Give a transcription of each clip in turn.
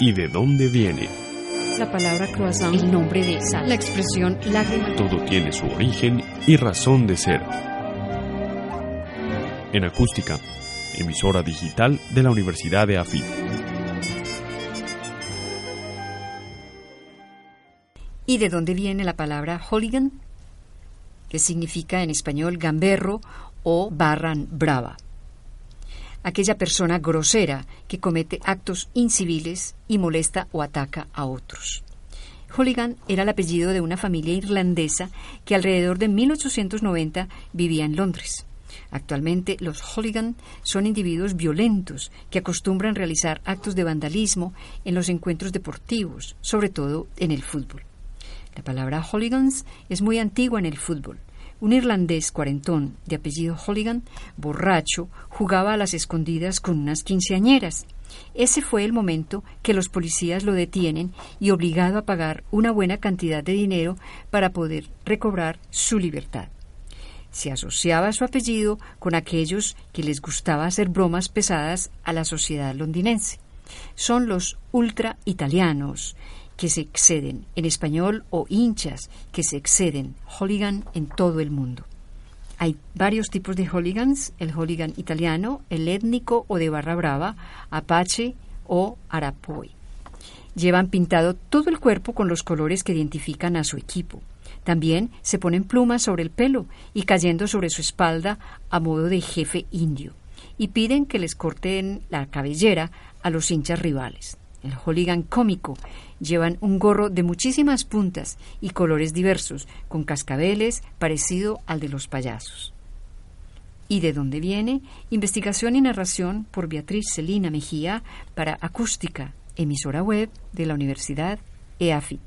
¿Y de dónde viene? La palabra croissant, el nombre de sal, la expresión lágrima. Todo tiene su origen y razón de ser. En acústica, emisora digital de la Universidad de AFIT. ¿Y de dónde viene la palabra hooligan? Que significa en español gamberro o barran brava aquella persona grosera que comete actos inciviles y molesta o ataca a otros. Hooligan era el apellido de una familia irlandesa que alrededor de 1890 vivía en Londres. Actualmente los hooligan son individuos violentos que acostumbran realizar actos de vandalismo en los encuentros deportivos, sobre todo en el fútbol. La palabra hooligans es muy antigua en el fútbol. Un irlandés cuarentón de apellido Holligan, borracho, jugaba a las escondidas con unas quinceañeras. Ese fue el momento que los policías lo detienen y obligado a pagar una buena cantidad de dinero para poder recobrar su libertad. Se asociaba su apellido con aquellos que les gustaba hacer bromas pesadas a la sociedad londinense. Son los ultra italianos que se exceden, en español o hinchas que se exceden, hooligan en todo el mundo. Hay varios tipos de hooligans, el hooligan italiano, el étnico o de barra brava, apache o arapoy. Llevan pintado todo el cuerpo con los colores que identifican a su equipo. También se ponen plumas sobre el pelo y cayendo sobre su espalda a modo de jefe indio. Y piden que les corten la cabellera a los hinchas rivales. El hooligan cómico Llevan un gorro de muchísimas puntas y colores diversos, con cascabeles parecido al de los payasos. ¿Y de dónde viene? Investigación y narración por Beatriz Celina Mejía para Acústica, emisora web de la Universidad EAFIT.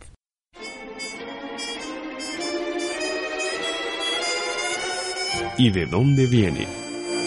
¿Y de dónde viene?